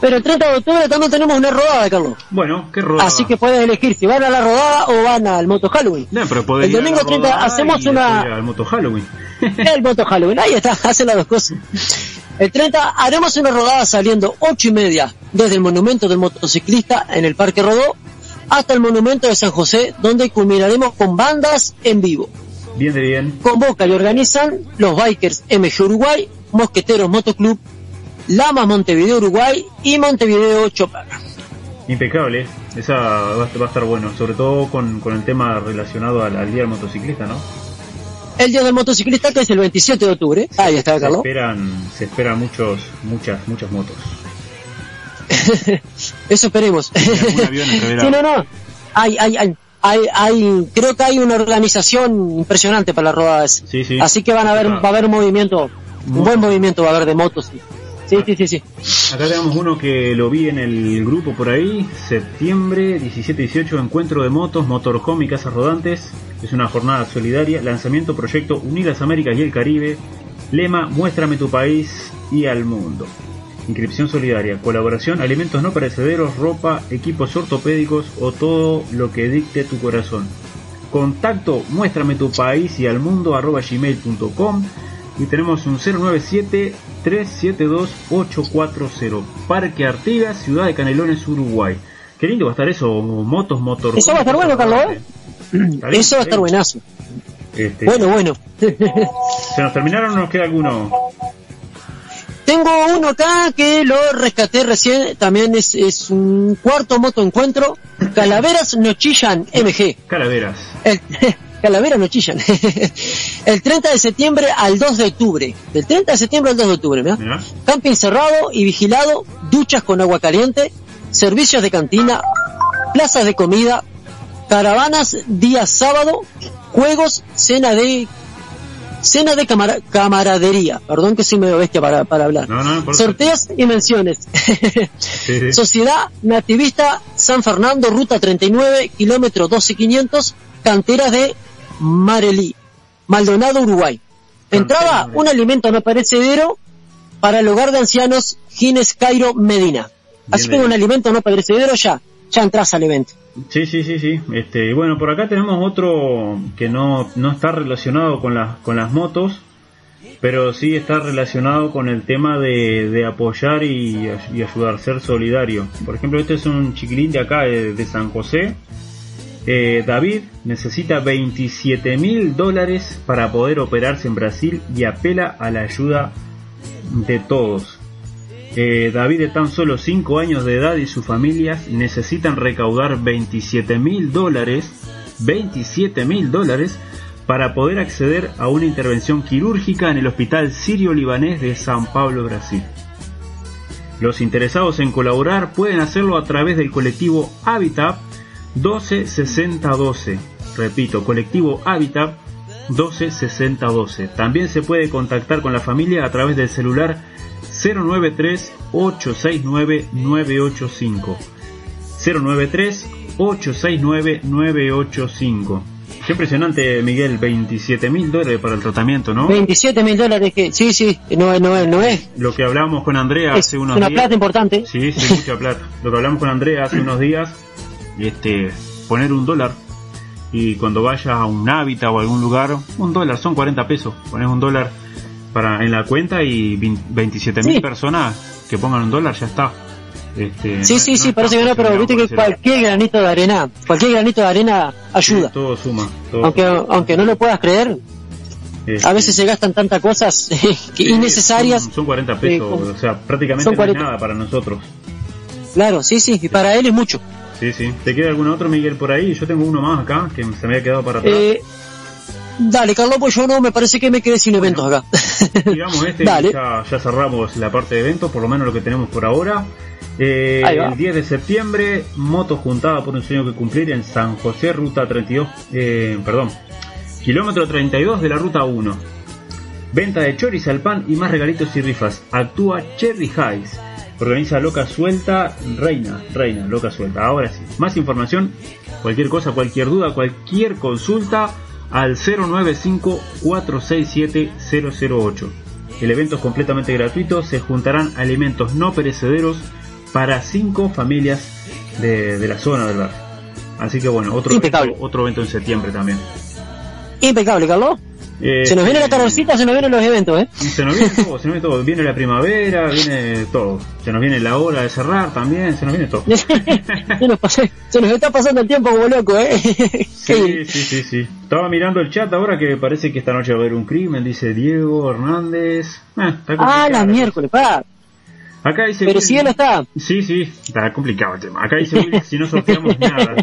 Pero el 30 de octubre también tenemos una rodada, Carlos. Bueno, qué rodada. Así que puedes elegir si van a la rodada o van al Moto Halloween. No, pero el domingo 30 rodada hacemos y una- al Moto Halloween. El Moto Halloween, ahí está, hacen las dos cosas. El 30 haremos una rodada saliendo 8 y media desde el monumento del motociclista en el Parque Rodó hasta el monumento de San José, donde culminaremos con bandas en vivo. Bien de bien. Convoca y organizan los Bikers MG Uruguay, Mosqueteros Motoclub, Lamas Montevideo Uruguay y Montevideo Chopper. Impecable, esa va a, estar bueno, sobre todo con, con el tema relacionado al, al Día del Motociclista, ¿no? El día del motociclista que es el 27 de octubre. Ahí está, Se Carlos. esperan, se esperan muchos, muchas, muchas motos. Eso esperemos. sí, no, no. Hay, hay, hay, hay, hay- creo que hay una organización impresionante para las rodadas. Sí, sí. Así que van a haber, va a haber un movimiento, un buen movimiento va a haber de motos. Sí, sí, sí, sí. Acá tenemos uno que lo vi en el grupo por ahí, septiembre 17-18, encuentro de motos, motorhome y casas rodantes. Es una jornada solidaria, lanzamiento proyecto Unir las Américas y el Caribe, lema Muéstrame tu país y al mundo. Inscripción solidaria, colaboración, alimentos no perecederos, ropa, equipos ortopédicos o todo lo que dicte tu corazón. Contacto, muéstrame tu país y al mundo arroba gmail.com y tenemos un 097-372-840. Parque Artigas, Ciudad de Canelones, Uruguay. Qué lindo va a estar eso, motos, motor. Eso va a estar bueno, Carlos, ¿eh? Eso va a estar buenazo. Este, Bueno, bueno. ¿Se nos terminaron o nos queda alguno? Tengo uno acá que lo rescaté recién, también es, es un cuarto moto encuentro, Calaveras no chillan MG. Calaveras. El, Calaveras no chillan. El 30 de septiembre al 2 de octubre. Del 30 de septiembre al 2 de octubre. Mirá. Camping cerrado y vigilado, duchas con agua caliente, servicios de cantina, plazas de comida, caravanas día sábado, juegos, cena de cena de camara- camaradería. Perdón que soy medio bestia para, para hablar. No. Sorteos y menciones. Sí, sí. Sociedad Nativista San Fernando, ruta 39, kilómetro 12500, canteras de Marelí, Maldonado, Uruguay. Cantera. un alimento no perecedero para el hogar de ancianos Gines Cairo Medina. Así que un alimento no perecedero ya, ya entras al evento. Sí, sí, sí, sí. Este, bueno, por acá tenemos otro que no, no está relacionado con las, con las motos, pero sí está relacionado con el tema de, de apoyar y, y ayudar, ser solidario. Por ejemplo, este es un chiquilín de acá, de, de San José. Eh, David necesita 27 mil dólares para poder operarse en Brasil y apela a la ayuda de todos. Eh, David de tan solo 5 años de edad y sus familias necesitan recaudar 27 mil dólares, 27 mil dólares para poder acceder a una intervención quirúrgica en el Hospital Sirio-Libanés de San Pablo, Brasil. Los interesados en colaborar pueden hacerlo a través del colectivo Habitat 126012. Repito, colectivo Habitat 126012. También se puede contactar con la familia a través del celular 093 869 985. 093 869 985. Qué impresionante, Miguel, 27 mil dólares para el tratamiento, ¿no? 27 mil dólares que, sí, sí, no, es- no, es- no es. Lo que hablábamos con Andrea Es hace unos una días. plata importante. Sí, sí, mucha plata. Lo que hablamos con Andrea hace unos días, este, poner un dólar y cuando vayas a un hábitat o a algún lugar, un dólar, son 40 pesos, pones un dólar para en la cuenta y 27 mil Sí. personas que pongan un dólar, ya está. Este, Sí, no- sí, no sí, parece que no, pero viste que cualquier granito de arena, cualquier granito de arena ayuda. Sí, todo suma. todo Aunque, suma. aunque no lo puedas creer, Este, a veces se gastan tantas cosas que innecesarias. Son, son 40 pesos, o sea, prácticamente son no es 40. nada para nosotros. Claro, sí, sí, y para él es mucho. Sí, sí. ¿Te queda algún otro, Miguel, por ahí? Yo tengo uno más acá que se me había quedado para atrás. Eh, dale, Carlos, pues yo no, me parece que me quedé sin eventos acá. Digamos este, Dale. ya, ya cerramos la parte de eventos, por lo menos lo que tenemos por ahora. Eh, el 10 de septiembre, moto juntada por un sueño que cumplir en San José, ruta 32, eh, perdón, kilómetro 32 de la ruta 1. Venta de choris al pan y más regalitos y rifas. Actúa Cherry Highs. Organiza Loca Suelta, Reina, Reina, Loca Suelta. Ahora sí, más información, cualquier cosa, cualquier duda, cualquier consulta al 095-467-008. El evento es completamente gratuito, se juntarán alimentos no perecederos para cinco familias de, de la zona del barrio. Así que bueno, otro Impecable. otro evento en septiembre también. Impecable, Carlos. Eh, Se nos viene la carrocita, se nos vienen los eventos, ¿eh? se nos viene todo, se nos viene todo. Viene la primavera, viene todo. Se nos viene la hora de cerrar también, se nos viene todo. se, nos pasa- se nos está pasando el tiempo como loco, ¿eh? Sí, sí, sí, sí. Estaba mirando el chat ahora que parece que esta noche va a haber un crimen, dice Diego Hernández. Eh, está ah, complicado la miércoles, pa. Acá dice Pero si él está. Sí, sí, está complicado el tema. Acá dice si no sorteamos nada.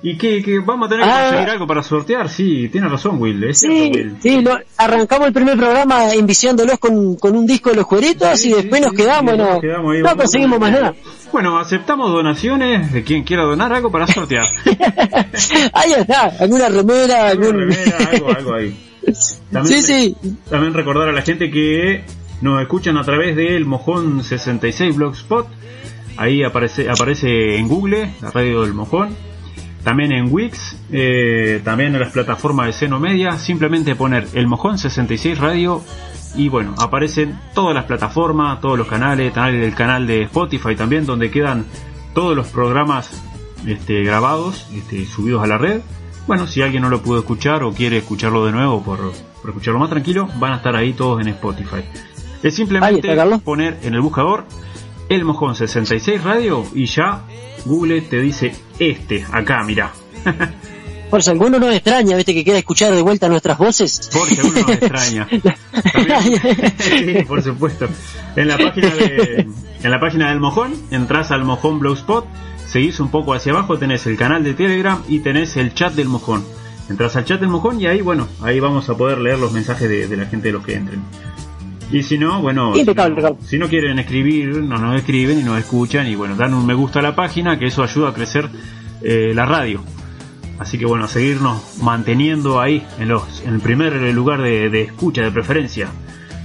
¿Y qué, qué? ¿Vamos a tener que Ah. conseguir algo para sortear? Sí, tiene razón Will, es Sí, cierto Will. sí, lo- arrancamos el primer programa enviciándolos con, con un disco de los cueritos Sí, y después sí, nos quedamos, no, nos quedamos ahí, no vamos- conseguimos más nada. Bueno, aceptamos donaciones de quien quiera donar algo para sortear. Ahí está, alguna remera, Alguna algún... remera, algo, algo ahí. sí, sí, También recordar a la gente que nos escuchan a través del Mojón 66 Blogspot. Ahí aparece, aparece en Google, la radio del Mojón. También en Wix, eh, también en las plataformas de Seno Media. Simplemente poner el Mojón 66 Radio y bueno, aparecen todas las plataformas, todos los canales, canales del canal de Spotify también, donde quedan todos los programas este, grabados, este, subidos a la red. Bueno, si alguien no lo pudo escuchar o quiere escucharlo de nuevo por, por escucharlo más tranquilo, van a estar ahí todos en Spotify. Es simplemente está, poner en el buscador El Mojón 66 Radio y ya Google te dice este, acá, mirá. por si alguno nos extraña, viste, que quiera escuchar de vuelta nuestras voces. Porque alguno nos extraña. También- sí, por supuesto. En la página de, en la página del Mojón, entras al Mojón Blogspot, seguís un poco hacia abajo, tenés el canal de Telegram y tenés el chat del Mojón. Entras al chat del Mojón y ahí, bueno, ahí vamos a poder leer los mensajes de, de la gente de los que entren. Y si no, bueno, si no, Ricardo. si no quieren escribir, no nos escriben y nos escuchan y bueno, dan un me gusta a la página, que eso ayuda a crecer eh, la radio. Así que bueno, a seguirnos manteniendo ahí en los en el primer lugar de, de escucha, de preferencia.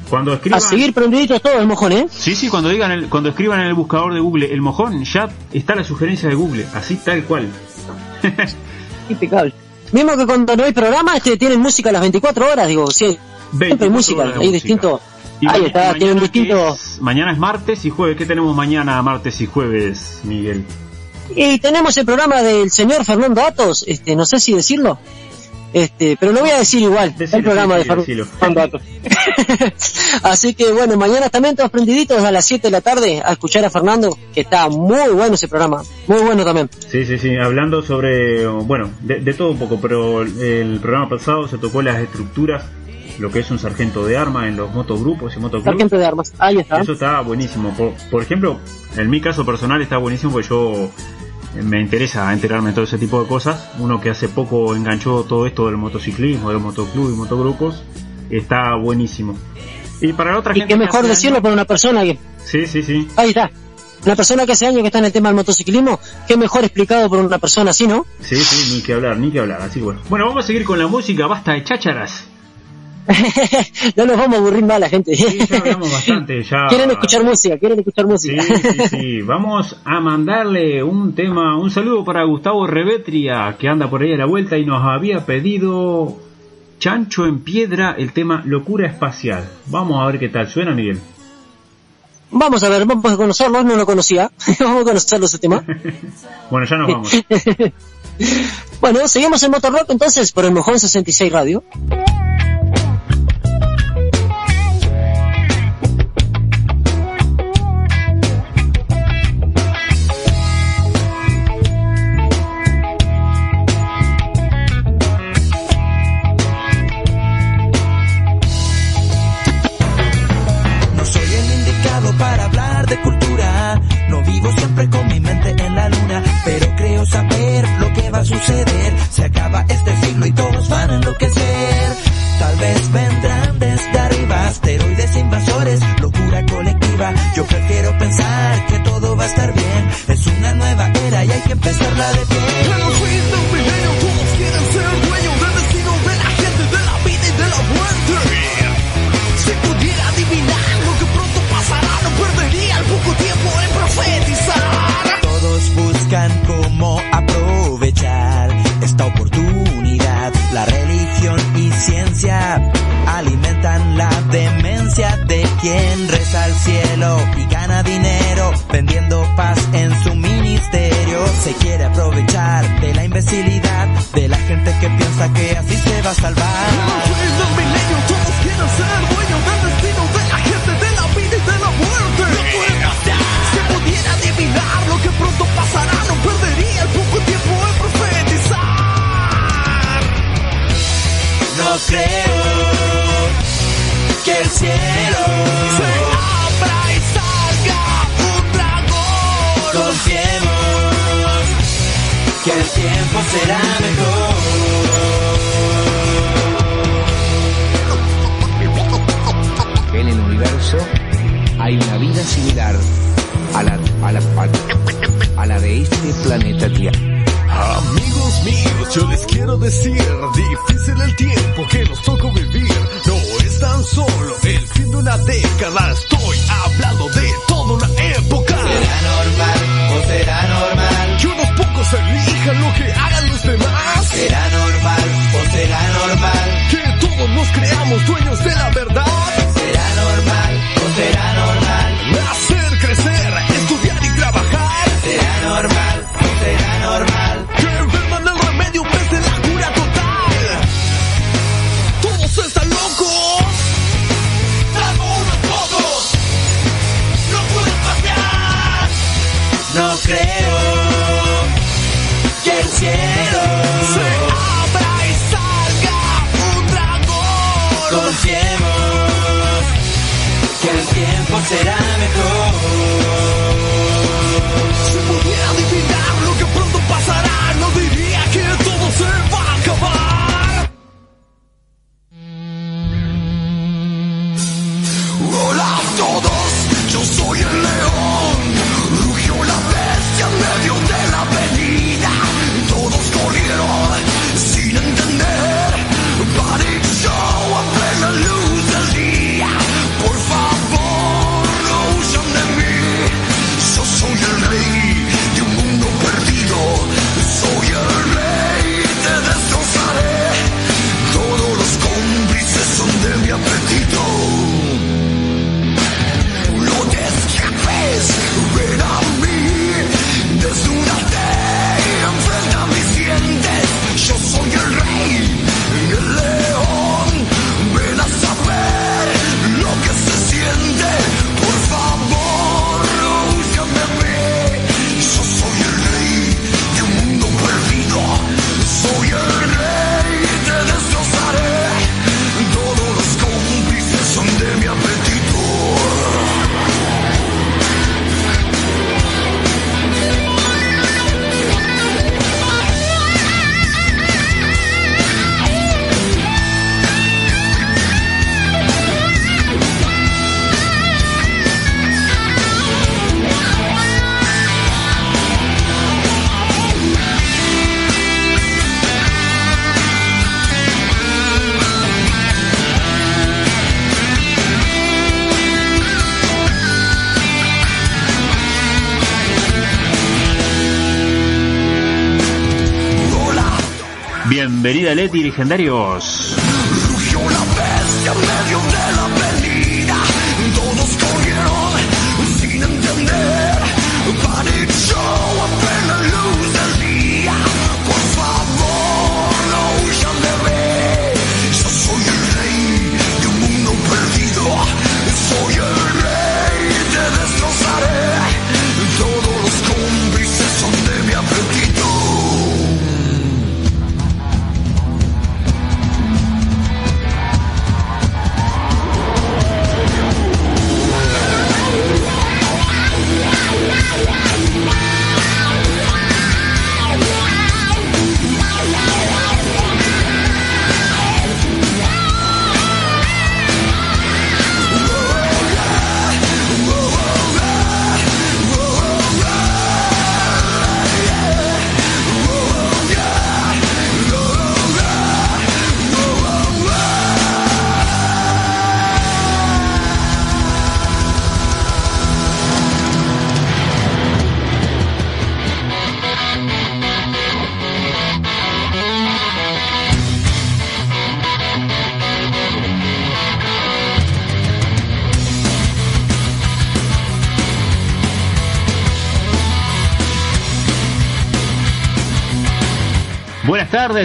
Cuando escriban, A seguir prendiditos todos el mojón, ¿eh? sí, sí, cuando digan el- cuando escriban en el buscador de Google el mojón, ya está la sugerencia de Google, así tal cual. Impecable. Mismo que cuando no hay programa, este, tienen música a las 24 horas, digo, sí, siempre 24 hay música, hay música. distinto. Y Ahí está, mañana tienen que distinto. es- mañana es martes y jueves. ¿Qué tenemos mañana, martes y jueves, Miguel? Y tenemos el programa del señor Fernando Atos, este, no sé si decirlo, este, pero lo voy a decir igual, Decilo, el programa decilo, de. Fernando Atos. Así que bueno, mañana también todos prendiditos a las 7 de la tarde a escuchar a Fernando, que está muy bueno ese programa, muy bueno también. Sí, sí, sí, hablando sobre, bueno, de, de todo un poco, pero el programa pasado se tocó las estructuras lo que es un sargento de arma en los motogrupos y motoclubs. Sargento de armas. Ahí está. Eso está buenísimo. Por, por ejemplo, en mi caso personal está buenísimo porque yo eh, me interesa enterarme de todo ese tipo de cosas. Uno que hace poco enganchó todo esto del motociclismo, del motoclub y motogrupos, está buenísimo. Y para la otra Y gente qué que mejor decirlo años- por una persona que... Sí, sí, sí. Ahí está. Una persona que hace años que está en el tema del motociclismo, qué mejor explicado por una persona así, ¿no? Sí, sí, ni que hablar, ni que hablar. Así bueno. Bueno, vamos a seguir con la música, basta de chácharas. no nos vamos a aburrir más la gente. Sí, ya hablamos bastante, ya. Quieren escuchar música, quieren escuchar Sí, música. sí, sí. Vamos a mandarle un tema, un saludo para Gustavo Revetria, que anda por ahí a la vuelta y nos había pedido Chancho en Piedra, el tema Locura Espacial. Vamos a ver qué tal suena, Miguel. Vamos a ver, vamos a conocerlo, no lo conocía. vamos a conocerlo ese tema. Bueno, ya nos vamos. bueno, seguimos en Motorrock entonces por el Mojón 66 Radio. Se acaba este siglo y todos van a enloquecer. Tal vez vendrán desde arriba asteroides invasores, locura colectiva. Yo prefiero pensar que todo va a estar bien. Es una nueva era y hay que empezarla de pie. todos quieren ser dueños del destino de la gente, de la vida y de la muerte. Si pudiera adivinar lo que pronto pasará, no perdería el poco tiempo en profetizar. Quien reza al cielo y gana dinero vendiendo paz en su ministerio. Se quiere aprovechar de la imbecilidad de la gente que piensa que así se va a salvar. En el milenio todos quieren ser dueños del destino de la gente, de la vida y de la muerte. Si pudiera adivinar lo que pronto pasará, no perdería el poco tiempo en profetizar. No creo que el cielo Se abra y salga un dragón. Confiemos que el tiempo será mejor. En el universo hay una vida similar a la, a la, a, a la de este planeta Tierra. Amigos míos, yo les quiero decir, difícil el tiempo que nos tocó vivir. Tan solo el fin de una década, estoy hablando de toda una época. ¿Será normal o será normal? Que unos pocos elijan lo que hagan los demás. ¿Será normal o será normal? Que todos nos creamos dueños de la verdad. ¿Será normal Bienvenida Leti, legendarios.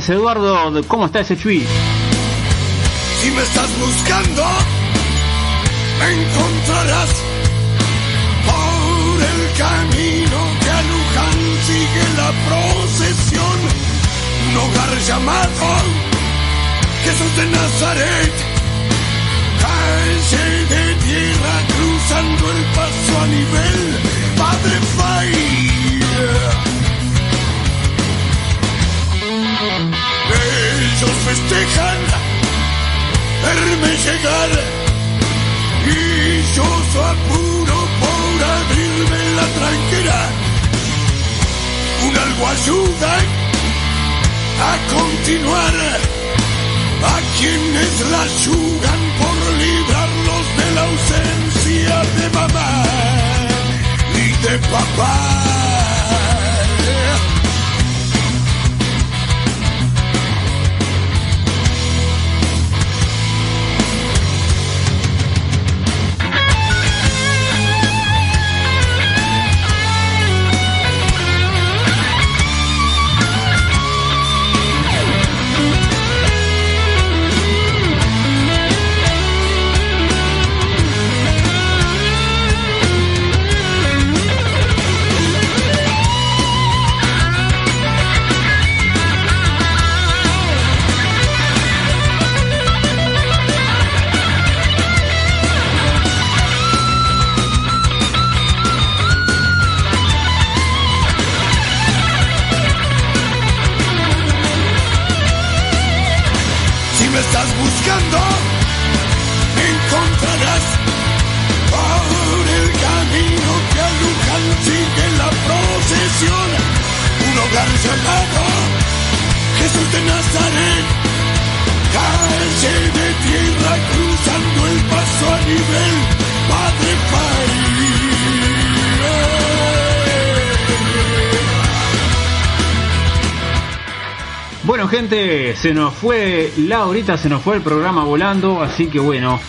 Eduardo. ¿Cómo está ese chui? Si me estás buscando, me encontrarás por el camino que a Luján sigue la procesión. Un hogar llamado Jesús de Nazaret, calle de tierra cruzando el paso a nivel Padre Fay. Ellos festejan verme llegar y yo su apuro por abrirme la tranquera. Un algo ayuda a continuar a quienes la ayudan por librarlos de la ausencia de mamá y de papá. Llamado Jesús de Nazaret, calle de tierra cruzando el paso a nivel Padre País. Bueno, gente, se nos fue la horita, se nos fue el programa volando, así que bueno,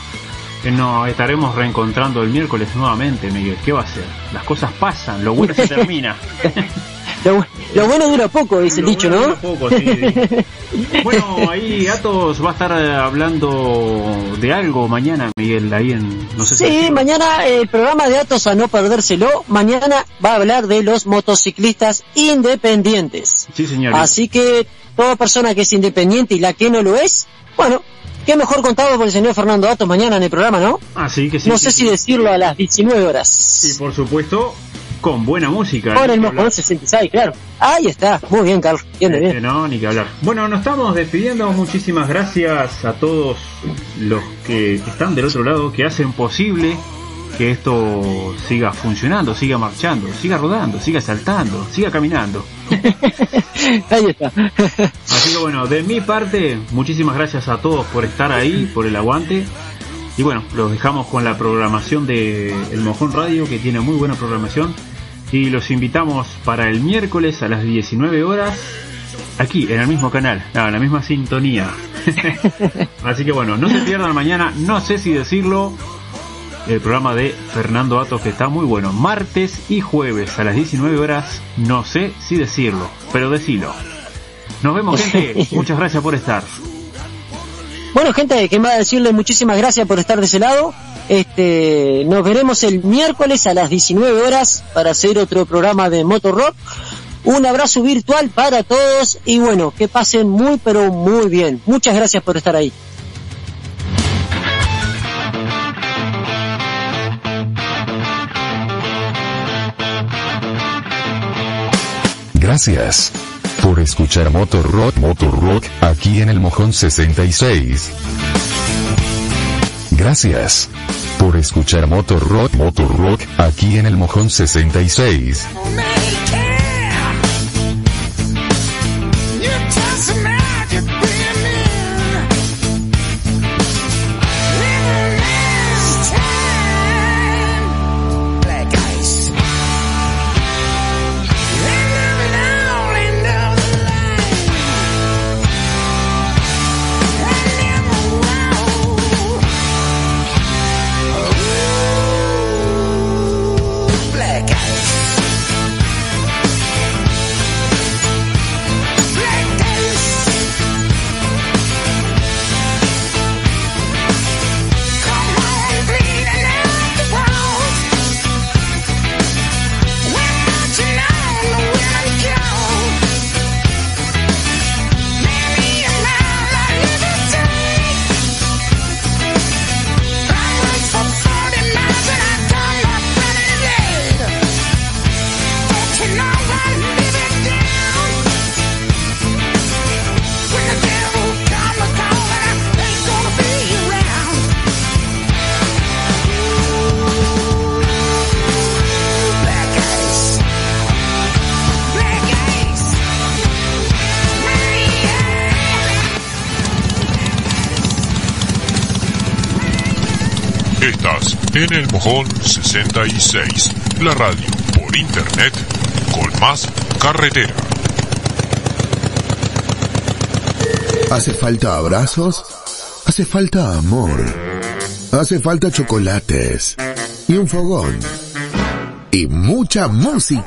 eh, nos estaremos reencontrando el miércoles nuevamente, Miguel. ¿Qué va a ser? Las cosas pasan, lo bueno se termina. Lo, lo bueno dura poco, dice el Lo dicho, bueno ¿no? dura poco, sí. Bueno, ahí Atos va a estar eh, hablando de algo mañana, Miguel, ahí en... No sé Sí, si... mañana el programa de Atos a no perdérselo. Mañana va a hablar de los motociclistas independientes. Sí, señor. Así que toda persona que es independiente y la que no lo es, bueno, qué mejor contado por el señor Fernando Atos mañana en el programa, ¿no? Así que sí. no sí, sé sí. si decirlo a las 19 Y horas. por supuesto, con buena música. Con el mojón 66, claro. Ahí está. Muy bien, Carlos. Bien, Este, bien. no, ni que hablar. Bueno, nos estamos despidiendo. Muchísimas gracias a todos los que están del otro lado, que hacen posible que esto siga funcionando, siga marchando, siga rodando, siga saltando, siga caminando. Ahí está. Así que bueno, de mi parte, muchísimas gracias a todos por estar ahí, por el aguante. Y bueno, los dejamos con la programación de El Mojón Radio, que tiene muy buena programación. Y los invitamos para el miércoles a las 19 horas aquí en el mismo canal, no, en la misma sintonía. Así que bueno, no se pierdan mañana, no sé si decirlo, el programa de Fernando Atos que está muy bueno. Martes y jueves a las 19 horas, no sé si decirlo, pero decilo. Nos vemos gente, muchas gracias por estar. Bueno, gente, que más decirle muchísimas gracias por estar de ese lado. Este, nos veremos el miércoles a las 19 horas para hacer otro programa de Motor Rock. Un abrazo virtual para todos y bueno, que pasen muy pero muy bien. Muchas gracias por estar ahí. Gracias por escuchar Motor Rock Motor Rock aquí en el Mojón 66. Gracias por escuchar Motor Rock Motor Rock aquí en el Mojón 66. 66, la radio por internet con más carretera. ¿Hace falta abrazos? Hace falta amor. Hace falta chocolates. Y un fogón. Y mucha música.